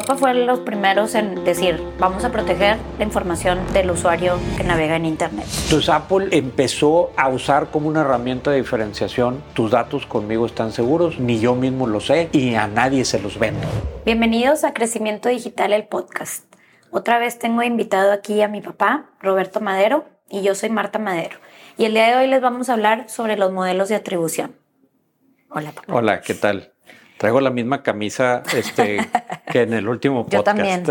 Europa fue los primeros en decir, vamos a proteger la información del usuario que navega en Internet. Entonces Apple empezó a usar como una herramienta de diferenciación, tus datos conmigo están seguros, ni yo mismo lo sé y a nadie se los vendo. Bienvenidos a Crecimiento Digital, el podcast. Otra vez tengo invitado aquí a mi papá, Roberto Madero, y yo soy Marta Madero. Y el día de hoy les vamos a hablar sobre los modelos de atribución. Hola, papá. Hola, ¿qué tal? Traigo la misma camisa este, que en el último podcast. Yo también.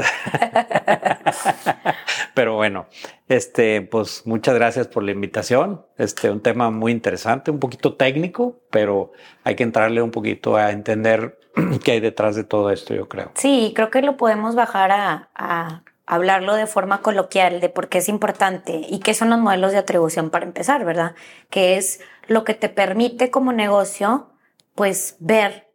Pero bueno, este, pues muchas gracias por la invitación. Este, un tema muy interesante, un poquito técnico, pero hay que entrarle un poquito a entender qué hay detrás de todo esto, yo creo. Sí, creo que lo podemos bajar a, a hablarlo de forma coloquial de por qué es importante y qué son los modelos de atribución para empezar, ¿verdad? Que es lo que te permite como negocio, pues ver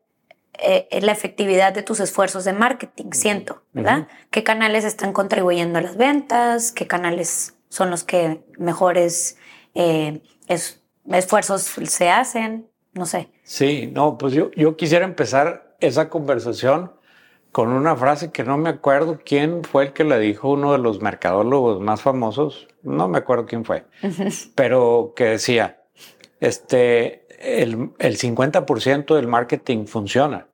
eh, la efectividad de tus esfuerzos de marketing, siento, ¿verdad? ¿Qué canales están contribuyendo a las ventas? ¿Qué canales son los que mejores eh, esfuerzos se hacen? No sé. Sí, no, pues yo, yo quisiera empezar esa conversación con una frase que no me acuerdo quién fue el que la dijo, uno de los mercadólogos más famosos, no me acuerdo quién fue, pero que decía, este, el, el 50% del marketing funciona.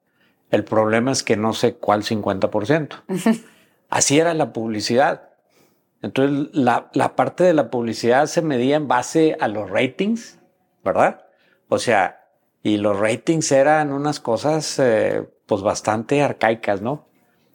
El problema es que no sé cuál 50%. Así era la publicidad. Entonces, la, la, parte de la publicidad se medía en base a los ratings, ¿verdad? O sea, y los ratings eran unas cosas eh, pues bastante arcaicas, ¿no?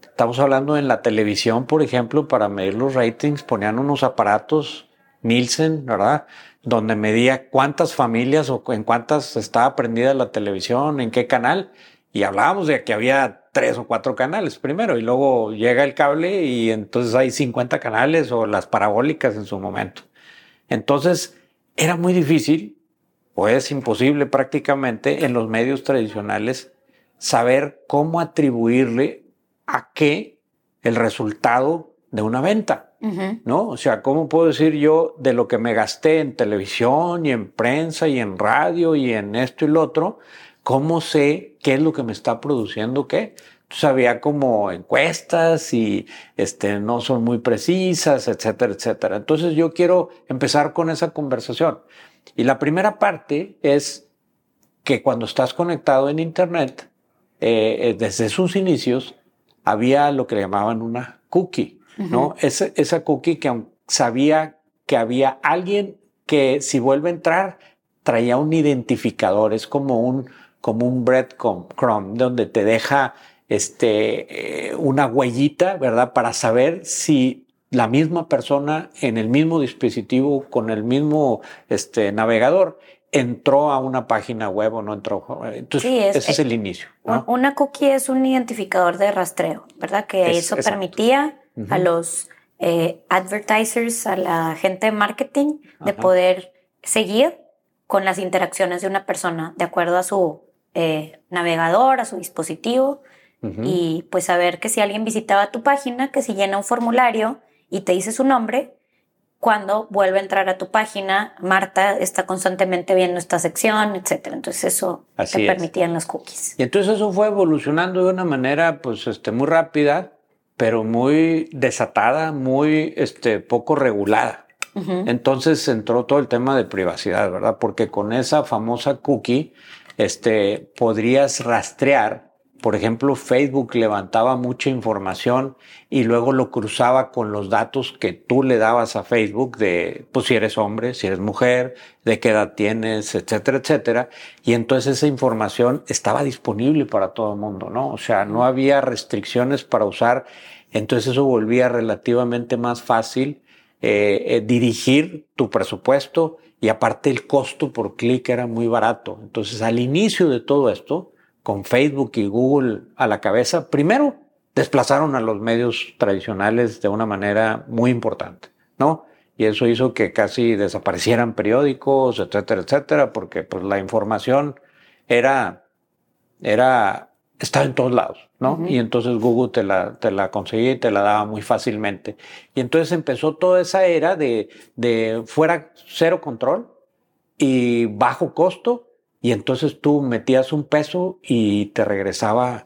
Estamos hablando en la televisión, por ejemplo, para medir los ratings, ponían unos aparatos Nielsen, ¿verdad? Donde medía cuántas familias o en cuántas estaba prendida la televisión, en qué canal, y hablábamos de que había tres o cuatro canales primero, y luego llega el cable y entonces hay 50 canales o las parabólicas en su momento. Entonces, era muy difícil, o es imposible prácticamente en los medios tradicionales, saber cómo atribuirle a qué el resultado de una venta. ¿No? O sea, ¿cómo puedo decir yo de lo que me gasté en televisión y en prensa y en radio y en esto y lo otro? ¿Cómo sé qué es lo que me está produciendo qué? Entonces había como encuestas y este, no son muy precisas, etcétera, etcétera. Entonces yo quiero empezar con esa conversación. Y la primera parte es que cuando estás conectado en Internet, eh, eh, desde sus inicios, había lo que llamaban una cookie. ¿No? Esa, esa cookie que sabía que había alguien que si vuelve a entrar traía un identificador, es como un, como un breadcrumb, donde te deja este, eh, una huellita, ¿verdad? Para saber si la misma persona en el mismo dispositivo, con el mismo este, navegador, entró a una página web o no entró. Entonces, ese es el inicio. Una cookie es un identificador de rastreo, ¿verdad? Que eso permitía a los eh, advertisers, a la gente de marketing, de poder seguir con las interacciones de una persona de acuerdo a su eh, navegador, a su dispositivo, y pues saber que si alguien visitaba tu página, que si llena un formulario y te dice su nombre, cuando vuelve a entrar a tu página, Marta está constantemente viendo esta sección, etcétera. Entonces eso te permitían las cookies. Y entonces eso fue evolucionando de una manera pues este, muy rápida pero muy desatada, muy este, poco regulada. Entonces entró todo el tema de privacidad, ¿verdad? Porque con esa famosa cookie, este, podrías rastrear por ejemplo, Facebook levantaba mucha información y luego lo cruzaba con los datos que tú le dabas a Facebook de, pues si eres hombre, si eres mujer, de qué edad tienes, etcétera, etcétera. Y entonces esa información estaba disponible para todo el mundo, ¿no? O sea, no había restricciones para usar. Entonces eso volvía relativamente más fácil eh, eh, dirigir tu presupuesto y aparte el costo por clic era muy barato. Entonces al inicio de todo esto, con Facebook y Google a la cabeza, primero desplazaron a los medios tradicionales de una manera muy importante, ¿no? Y eso hizo que casi desaparecieran periódicos, etcétera, etcétera, porque pues la información era, era, estaba en todos lados, ¿no? Y entonces Google te la, te la conseguía y te la daba muy fácilmente. Y entonces empezó toda esa era de, de fuera cero control y bajo costo y entonces tú metías un peso y te regresaba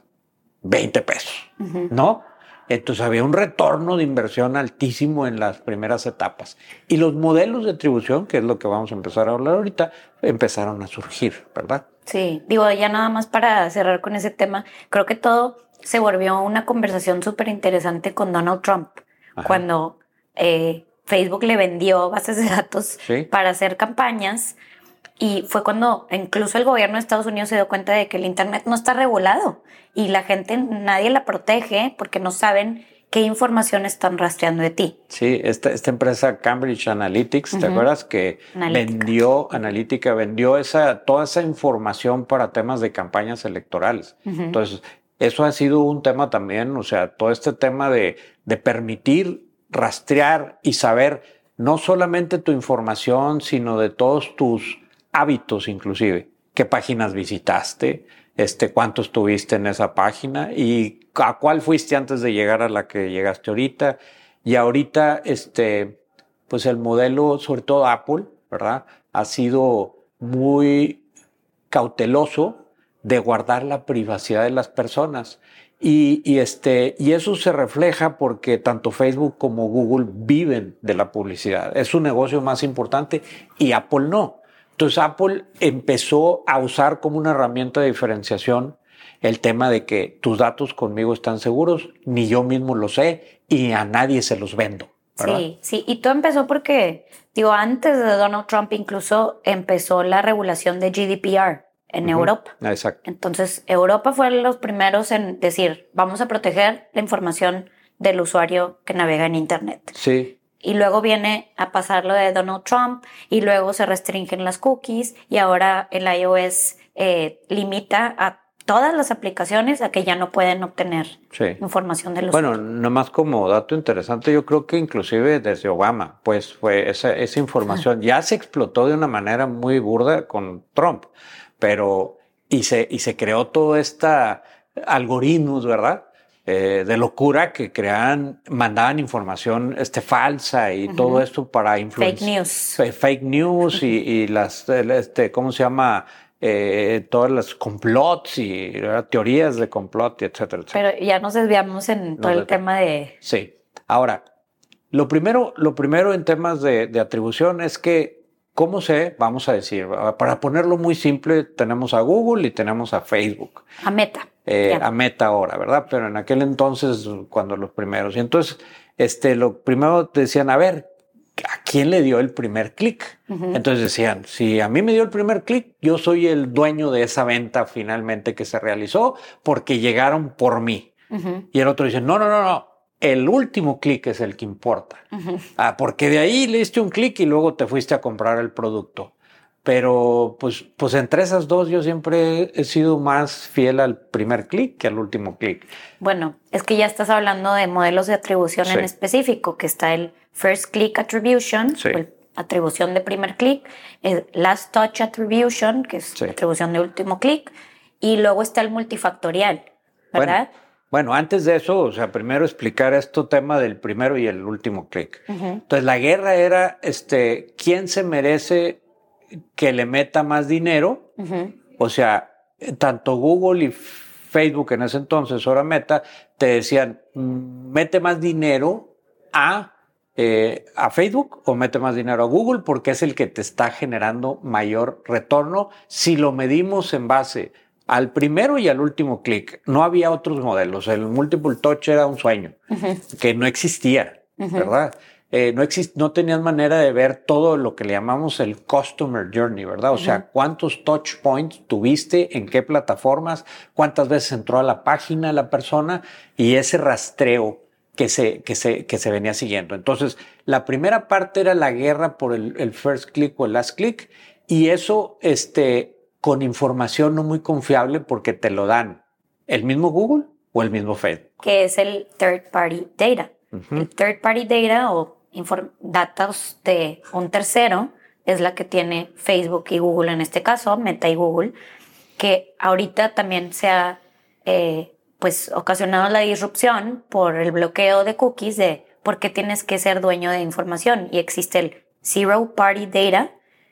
20 pesos, ¿no? Entonces había un retorno de inversión altísimo en las primeras etapas. Y los modelos de atribución, que es lo que vamos a empezar a hablar ahorita, empezaron a surgir, ¿verdad? Sí, digo, ya nada más para cerrar con ese tema, creo que todo se volvió una conversación súper interesante con Donald Trump, cuando eh, Facebook le vendió bases de datos para hacer campañas. Y fue cuando incluso el gobierno de Estados Unidos se dio cuenta de que el Internet no está regulado y la gente, nadie la protege porque no saben qué información están rastreando de ti. Sí, esta, esta empresa Cambridge Analytics, ¿te acuerdas que vendió, Analítica vendió esa, toda esa información para temas de campañas electorales? Entonces, eso ha sido un tema también, o sea, todo este tema de, de permitir rastrear y saber no solamente tu información, sino de todos tus hábitos inclusive, qué páginas visitaste, este, cuánto estuviste en esa página y a cuál fuiste antes de llegar a la que llegaste ahorita. Y ahorita, este, pues el modelo, sobre todo Apple, ¿verdad? Ha sido muy cauteloso de guardar la privacidad de las personas. Y, y, este, y eso se refleja porque tanto Facebook como Google viven de la publicidad. Es su negocio más importante y Apple no. Entonces Apple empezó a usar como una herramienta de diferenciación el tema de que tus datos conmigo están seguros, ni yo mismo lo sé y a nadie se los vendo. Sí, sí, y todo empezó porque, digo, antes de Donald Trump incluso empezó la regulación de GDPR en Europa. Exacto. Entonces, Europa fue los primeros en decir, vamos a proteger la información del usuario que navega en Internet. Sí y luego viene a pasar lo de Donald Trump y luego se restringen las cookies y ahora el iOS eh, limita a todas las aplicaciones a que ya no pueden obtener información de los Bueno, nomás como dato interesante, yo creo que inclusive desde Obama, pues fue esa, esa información ya se explotó de una manera muy burda con Trump, pero y se, y se creó todo esta algoritmos, ¿verdad? Eh, de locura que crean, mandaban información este, falsa y todo esto para influenciar. Fake news. Fake news y, las, este, ¿cómo se llama? Eh, todas las complots y teorías de complot, etcétera, etcétera. Pero ya nos desviamos en todo el tema de... Sí. Ahora, lo primero, lo primero en temas de, de atribución es que, ¿cómo se, vamos a decir, para ponerlo muy simple, tenemos a Google y tenemos a Facebook. A Meta. Eh, a Meta ahora, ¿verdad? Pero en aquel entonces, cuando los primeros. Y entonces, este, lo primero decían, a ver, ¿a quién le dio el primer clic? Entonces decían, si a mí me dio el primer clic, yo soy el dueño de esa venta finalmente que se realizó porque llegaron por mí. Y el otro dice, no, no, no, no. El último clic es el que importa. ah, porque de ahí le diste un clic y luego te fuiste a comprar el producto. Pero pues, pues entre esas dos yo siempre he sido más fiel al primer clic que al último clic. Bueno, es que ya estás hablando de modelos de atribución en específico, que está el First Click Attribution, atribución de primer clic, el Last Touch Attribution, que es atribución de último clic, y luego está el multifactorial, ¿verdad? Bueno. Antes de eso, o sea, primero explicar esto tema del primero y el último clic. Entonces, la guerra era, este, ¿quién se merece que le meta más dinero. O sea, tanto Google y Facebook en ese entonces, ahora Meta, te decían, mete más dinero a, eh, a Facebook o mete más dinero a Google porque es el que te está generando mayor retorno si lo medimos en base al primero y al último clic. No había otros modelos. El multiple touch era un sueño que no existía, ¿verdad? Eh, no, exist no tenías manera de ver todo lo que le llamamos el Customer Journey, ¿verdad? O sea, cuántos touch points tuviste, en qué plataformas, cuántas veces entró a la página la persona y ese rastreo que se, que se, que se venía siguiendo. Entonces, la primera parte era la guerra por el, el first click o el last click y eso este, con información no muy confiable porque te lo dan el mismo Google o el mismo Facebook. Que es el third party data. El third party data o datos de un tercero es la que tiene Facebook y Google en este caso, Meta y Google, que ahorita también se ha eh, pues ocasionado la disrupción por el bloqueo de cookies de por qué tienes que ser dueño de información y existe el Zero Party Data,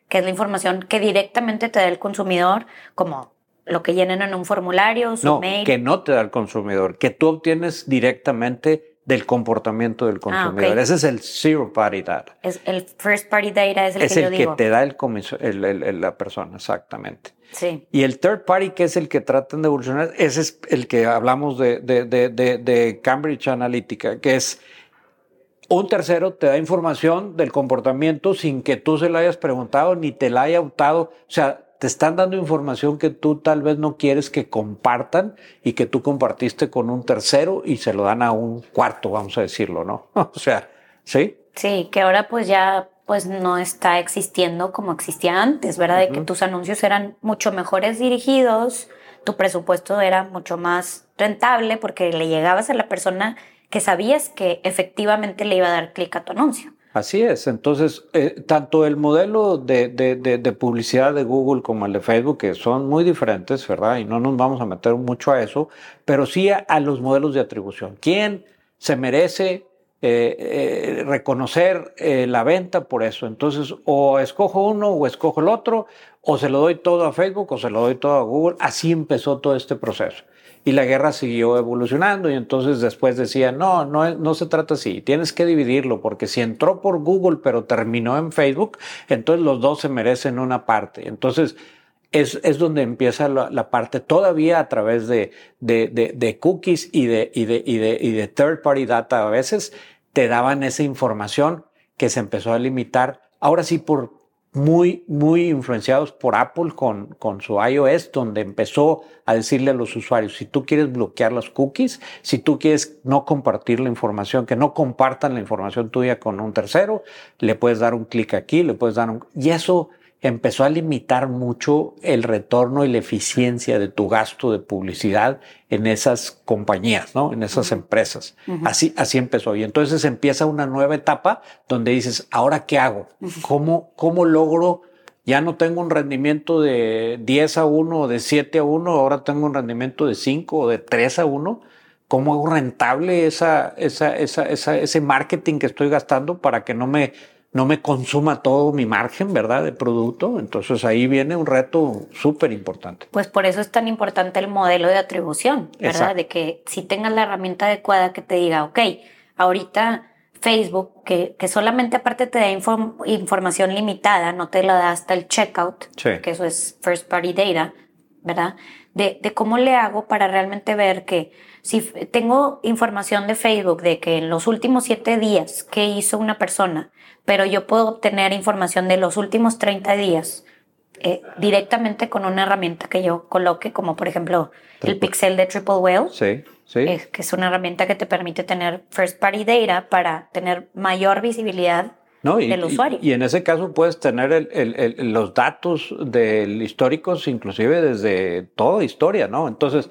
que es la información que directamente te da el consumidor como lo que llenen en un formulario, su no, mail. que no te da el consumidor, que tú obtienes directamente del comportamiento del ah, consumidor. Ese es el zero party data. Es el first party data es el es que el que te da el, el, la persona, exactamente. Sí. Y el third party, que es el que tratan de evolucionar, ese es el que hablamos de, de, de, de Cambridge Analytica, que es un tercero te da información del comportamiento sin que tú se lo hayas preguntado ni te la haya optado. O sea, te están dando información que tú tal vez no quieres que compartan y que tú compartiste con un tercero y se lo dan a un cuarto, vamos a decirlo, ¿no? o sea, ¿sí? Sí, que ahora pues ya pues no está existiendo como existía antes, ¿verdad? De que tus anuncios eran mucho mejores dirigidos, tu presupuesto era mucho más rentable porque le llegabas a la persona que sabías que efectivamente le iba a dar clic a tu anuncio. Así es. Entonces, eh, tanto el modelo de, de, publicidad de Google como el de Facebook, que son muy diferentes, ¿verdad? Y no nos vamos a meter mucho a eso, pero sí a, los modelos de atribución. ¿Quién se merece eh, eh, reconocer la venta por eso? Entonces, o escojo uno o escojo el otro, o se lo doy todo a Facebook o se lo doy todo a Google. Así empezó todo este proceso y la guerra siguió evolucionando y entonces después decían, no, no, no se trata así, tienes que dividirlo porque si entró por Google pero terminó en Facebook, entonces los dos se merecen una parte. Entonces es, es donde empieza la, parte todavía a través de, de, de, cookies y de, y, de, y, de, y de third party data. A veces te daban esa información que se empezó a limitar. Ahora sí, por, muy, muy influenciados por Apple con, con su iOS, donde empezó a decirle a los usuarios, si tú quieres bloquear las cookies, si tú quieres no compartir la información, que no compartan la información tuya con un tercero, le puedes dar un clic aquí, le puedes dar un... Y eso empezó a limitar mucho el retorno y la eficiencia de tu gasto de publicidad en esas compañías, ¿no? En esas empresas. Así, así empezó. Y entonces empieza una nueva etapa donde dices, ¿ahora qué hago? ¿Cómo, cómo logro? Ya no tengo un rendimiento de 10 a 1 o de 7 a 1, ahora tengo un rendimiento de 5 o de 3 a 1. ¿Cómo hago rentable esa, esa, esa, ese marketing que estoy gastando para que no me no me consuma todo mi margen, ¿verdad? De producto. Entonces ahí viene un reto súper importante. Pues por eso es tan importante el modelo de atribución, ¿verdad? De que si tengas la herramienta adecuada que te diga, ok, ahorita Facebook, que, que solamente aparte te da información limitada, no te la da hasta el checkout, que eso es first party data, ¿verdad? De, de cómo le hago para realmente ver que si tengo información de Facebook de que en los últimos siete días que hizo una persona pero yo puedo obtener información de los últimos 30 días eh, directamente con una herramienta que yo coloque, como por ejemplo el Pixel de Triple Whale. Sí, sí. que es una herramienta que te permite tener first party data para tener mayor visibilidad del usuario. Y, en ese caso puedes tener el, los datos del históricos, inclusive desde toda historia, ¿no? Entonces,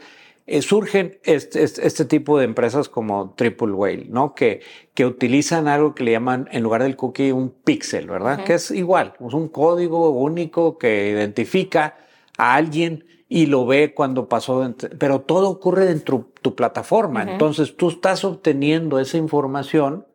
eh, surgen este, este, este, tipo de empresas como Triple Whale, ¿no? Que, que utilizan algo que le llaman, en lugar del cookie, un pixel, ¿verdad? Que es igual, es un código único que identifica a alguien y lo ve cuando pasó, pero todo ocurre dentro de tu plataforma. Entonces tú estás obteniendo esa información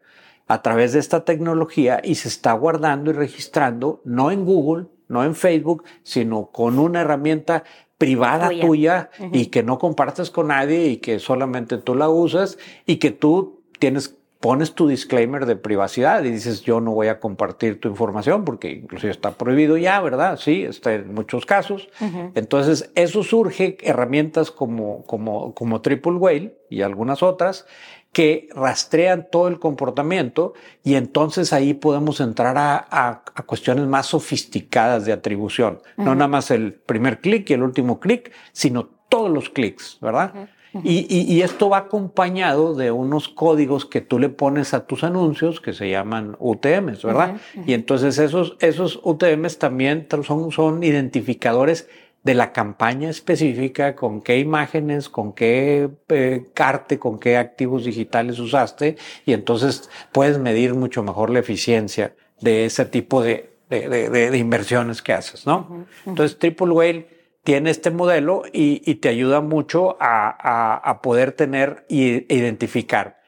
a través de esta tecnología y se está guardando y registrando, no en Google, no en Facebook, sino con una herramienta privada tuya, y que no compartes con nadie y que solamente tú la usas y que tú tienes pones tu disclaimer de privacidad y dices yo no voy a compartir tu información porque inclusive está prohibido ya, ¿verdad? Sí, está en muchos casos. Entonces, eso surge herramientas como, como, como Triple Whale y algunas otras que rastrean todo el comportamiento y entonces ahí podemos entrar a, cuestiones más sofisticadas de atribución. No nada más el primer clic y el último clic, sino todos los clics, ¿verdad? y, esto va acompañado de unos códigos que tú le pones a tus anuncios que se llaman UTMs, ¿verdad? Y entonces esos, esos UTMs también son, son identificadores de la campaña específica, con qué imágenes, con qué eh, carte, con qué activos digitales usaste, y entonces puedes medir mucho mejor la eficiencia de ese tipo de, de, de, inversiones que haces, ¿no? Entonces, Triple Whale tiene este modelo y, y te ayuda mucho a, a, a poder tener e identificar.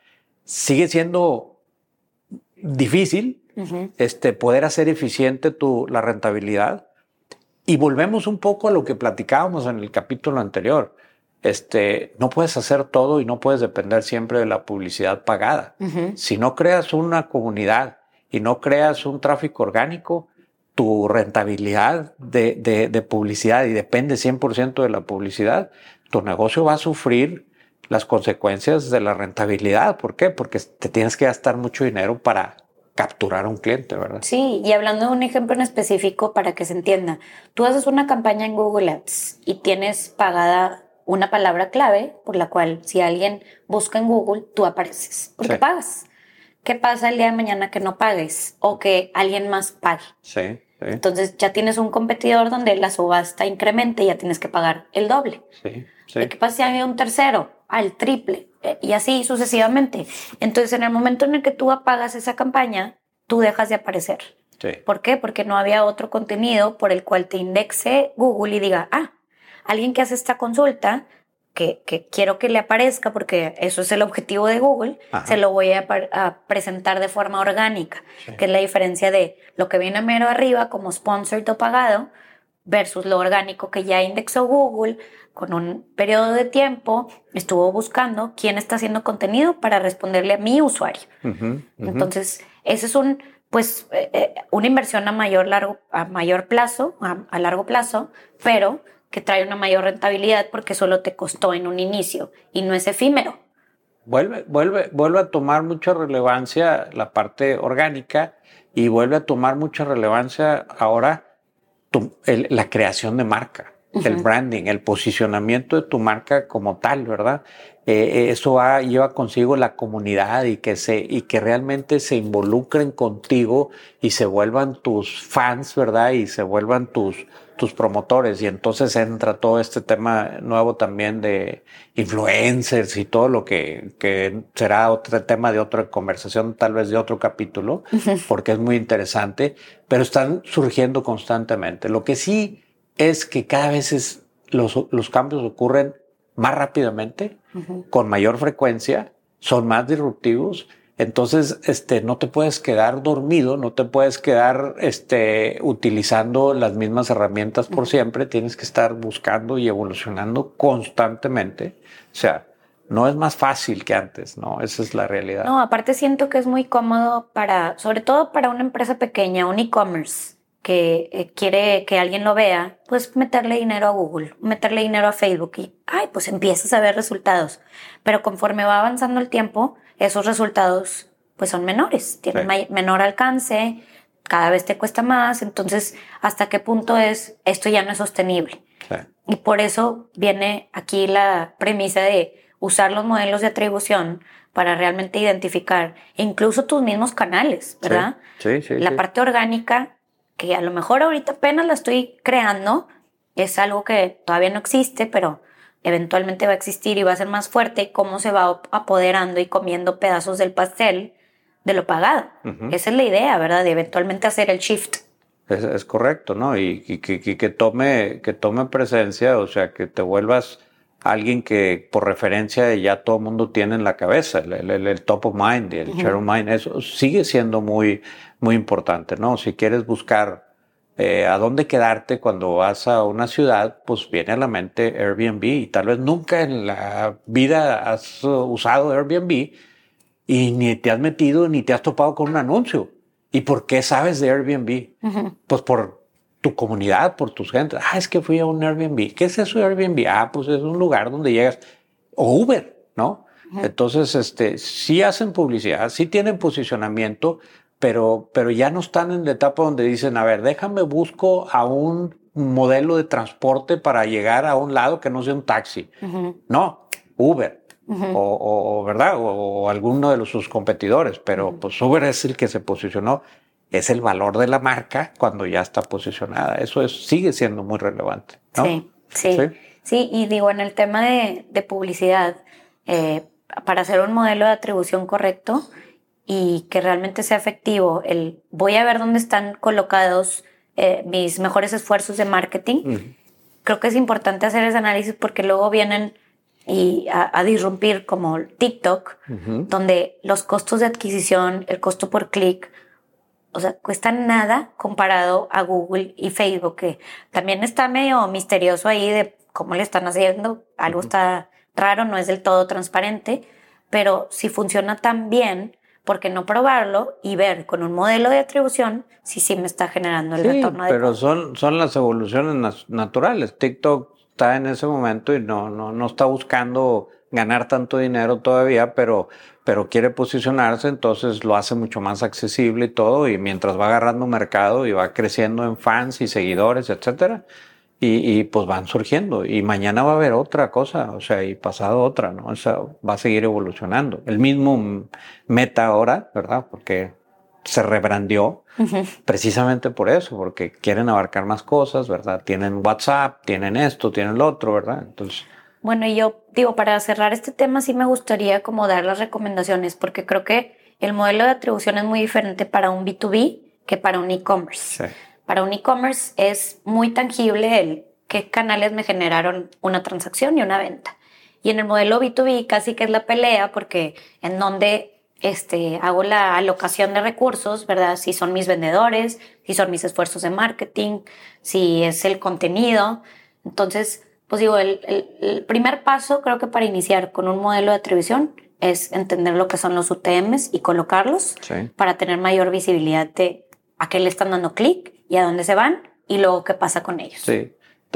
Sigue siendo difícil este, poder hacer eficiente tu, la rentabilidad, Y volvemos un poco a lo que platicábamos en el capítulo anterior. Este, no puedes hacer todo y no puedes depender siempre de la publicidad pagada. Si no creas una comunidad y no creas un tráfico orgánico, tu rentabilidad de, de, de publicidad y depende 100% de la publicidad, tu negocio va a sufrir las consecuencias de la rentabilidad. ¿Por qué? Porque te tienes que gastar mucho dinero para capturar a un cliente, ¿verdad? Sí, y hablando de un ejemplo en específico para que se entienda, tú haces una campaña en Google Ads y tienes pagada una palabra clave por la cual si alguien busca en Google, tú apareces, porque pagas. ¿Qué pasa el día de mañana que no pagues o que alguien más pague? Sí. Entonces ya tienes un competidor donde la subasta incremente y ya tienes que pagar el doble. Sí, ¿Qué pasa si hay un tercero? Al triple. Eh, y así sucesivamente. Entonces en el momento en el que tú apagas esa campaña, tú dejas de aparecer. ¿Por qué? Porque no había otro contenido por el cual te indexe Google y diga, ah, alguien que hace esta consulta que, quiero que le aparezca, porque eso es el objetivo de Google, se lo voy a, presentar de forma orgánica, que es la diferencia de lo que viene mero arriba como sponsored o pagado versus lo orgánico que ya indexó Google con un periodo de tiempo, estuvo buscando quién está haciendo contenido para responderle a mi usuario. Entonces, ese es un, pues, eh, eh, una inversión a mayor, largo, a mayor plazo, a largo plazo, pero que trae una mayor rentabilidad porque solo te costó en un inicio y no es efímero. Vuelve, vuelve, vuelve a tomar mucha relevancia la parte orgánica y vuelve a tomar mucha relevancia ahora la creación de marca, el branding, el posicionamiento de tu marca como tal, ¿verdad? Eh, eso lleva consigo la comunidad y que, se, y que realmente se involucren contigo y se vuelvan tus fans, ¿verdad? Y se vuelvan tus, tus promotores. Y entonces entra todo este tema nuevo también de influencers y todo lo que, que será otro tema de otra conversación, tal vez de otro capítulo, porque es muy interesante, pero están surgiendo constantemente. Lo que sí es que cada vez los, los cambios ocurren más rápidamente, con mayor frecuencia, son más disruptivos. Entonces, este, no te puedes quedar dormido, no te puedes quedar, este, utilizando las mismas herramientas por siempre. Tienes que estar buscando y evolucionando constantemente. O sea, no es más fácil que antes, ¿no? Esa es la realidad. No, aparte siento que es muy cómodo para, sobre todo para una empresa pequeña, un e-commerce que eh, quiere que alguien lo vea, pues meterle dinero a Google, meterle dinero a Facebook y, ay, pues empiezas a ver resultados. Pero conforme va avanzando el tiempo, esos resultados pues son menores, tienen menor alcance, cada vez te cuesta más, entonces, ¿hasta qué punto es esto ya no es sostenible? Y por eso viene aquí la premisa de usar los modelos de atribución para realmente identificar incluso tus mismos canales, ¿verdad? Sí, sí, La parte orgánica que a lo mejor ahorita apenas la estoy creando, es algo que todavía no existe, pero eventualmente va a existir y va a ser más fuerte, cómo se va apoderando y comiendo pedazos del pastel de lo pagado. Esa es la idea, ¿verdad? De eventualmente hacer el shift. Es, correcto, ¿no? Y, que, tome, que tome presencia, o sea, que te vuelvas alguien que por referencia ya todo el mundo tiene en la cabeza, el, top of mind, el share of mind, eso sigue siendo muy, muy importante, ¿no? Si quieres buscar eh, a dónde quedarte cuando vas a una ciudad, pues viene a la mente Airbnb y tal vez nunca en la vida has usado Airbnb y ni te has metido ni te has topado con un anuncio. ¿Y por qué sabes de Airbnb? Pues por tu comunidad, por tus gentes. Ah, es que fui a un Airbnb. ¿Qué es eso de Airbnb? Ah, pues es un lugar donde llegas. O Uber, ¿no? Entonces, este, sí hacen publicidad, sí tienen posicionamiento, pero, pero ya no están en la etapa donde dicen, a ver, déjame busco a un modelo de transporte para llegar a un lado que no sea un taxi. No, Uber. o, ¿verdad? O, alguno de los, sus competidores, pero pues Uber es el que se posicionó. Es el valor de la marca cuando ya está posicionada. Eso es, sigue siendo muy relevante. Sí, sí, sí, y digo, en el tema de, de publicidad, eh, para hacer un modelo de atribución correcto, y que realmente sea efectivo, el voy a ver dónde están colocados eh, mis mejores esfuerzos de marketing, creo que es importante hacer ese análisis porque luego vienen y a, disrumpir como TikTok, donde los costos de adquisición, el costo por clic, o sea, cuesta nada comparado a Google y Facebook, que también está medio misterioso ahí de cómo le están haciendo. Algo está raro, no es del todo transparente, pero si funciona tan bien, ¿por qué no probarlo y ver con un modelo de atribución si sí me está generando el retorno de Pero son, son las evoluciones naturales. TikTok está en ese momento y no, no, no está buscando ganar tanto dinero todavía, pero, pero quiere posicionarse, entonces lo hace mucho más accesible y todo, y mientras va agarrando mercado y va creciendo en fans y seguidores, etcétera, y, pues van surgiendo. Y mañana va a haber otra cosa, o sea, y pasado otra, ¿no? O sea, va a seguir evolucionando. El mismo meta ahora, ¿verdad? Porque se rebrandió precisamente por eso, porque quieren abarcar más cosas, ¿verdad? Tienen WhatsApp, tienen esto, tienen lo otro, ¿verdad? Entonces. Bueno, y yo digo, para cerrar este tema, sí me gustaría como dar las recomendaciones, porque creo que el modelo de atribución es muy diferente para un B2B que para un e-commerce. Sí. Para un e-commerce es muy tangible el qué canales me generaron una transacción y una venta. Y en el modelo B2B casi que es la pelea porque en donde este, hago la alocación de recursos, ¿verdad? Si son mis vendedores, si son mis esfuerzos de marketing, si es el contenido. Entonces, pues digo, el, el, primer paso creo que para iniciar con un modelo de atribución es entender lo que son los UTMs y colocarlos para tener mayor visibilidad de a qué le están dando clic y a dónde se van y luego qué pasa con ellos. Sí.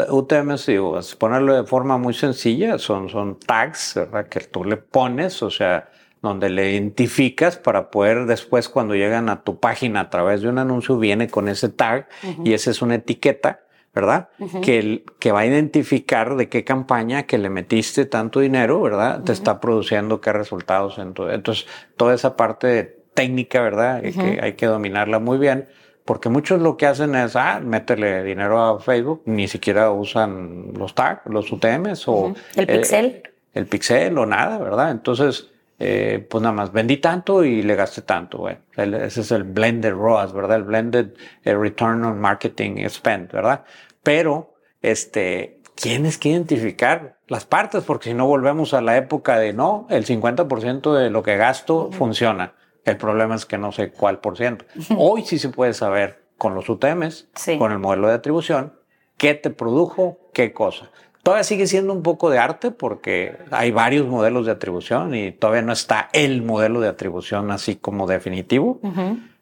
UTMs, digo, ponerlo de forma muy sencilla, son, son tags ¿verdad? que tú le pones, o sea, donde le identificas para poder después cuando llegan a tu página a través de un anuncio viene con ese tag y esa es una etiqueta, ¿verdad? que, que va a identificar de qué campaña que le metiste tanto dinero, ¿verdad? Te está produciendo qué resultados. En Entonces, toda esa parte técnica, ¿verdad? Que hay que dominarla muy bien porque muchos lo que hacen es, ah, métele dinero a Facebook, ni siquiera usan los tags, los UTMs o... El pixel. El pixel o nada, ¿verdad? Entonces, eh, pues nada más, vendí tanto y le gasté tanto, güey. Ese es el blended ROAS, ¿verdad? El blended eh, return on marketing spend, ¿verdad? Pero, este, tienes que identificar las partes, porque si no volvemos a la época de, no, el 50% de lo que gasto funciona. El problema es que no sé cuál por ciento. Hoy sí se puede saber con los UTMs, con el modelo de atribución, qué te produjo qué cosa. Todavía sigue siendo un poco de arte porque hay varios modelos de atribución y todavía no está el modelo de atribución así como definitivo,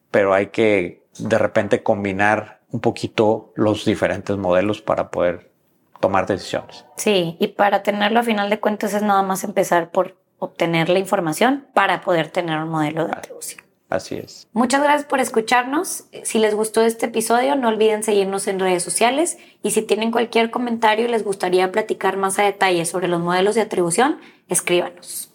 pero hay que de repente combinar un poquito los diferentes modelos para poder tomar decisiones. Sí, y para tenerlo a final de cuentas es nada más empezar por obtener la información para poder tener un modelo de atribución. Así es. Muchas gracias por escucharnos. Si les gustó este episodio, no olviden seguirnos en redes sociales y si tienen cualquier comentario y les gustaría platicar más a detalle sobre los modelos de atribución, escríbanos.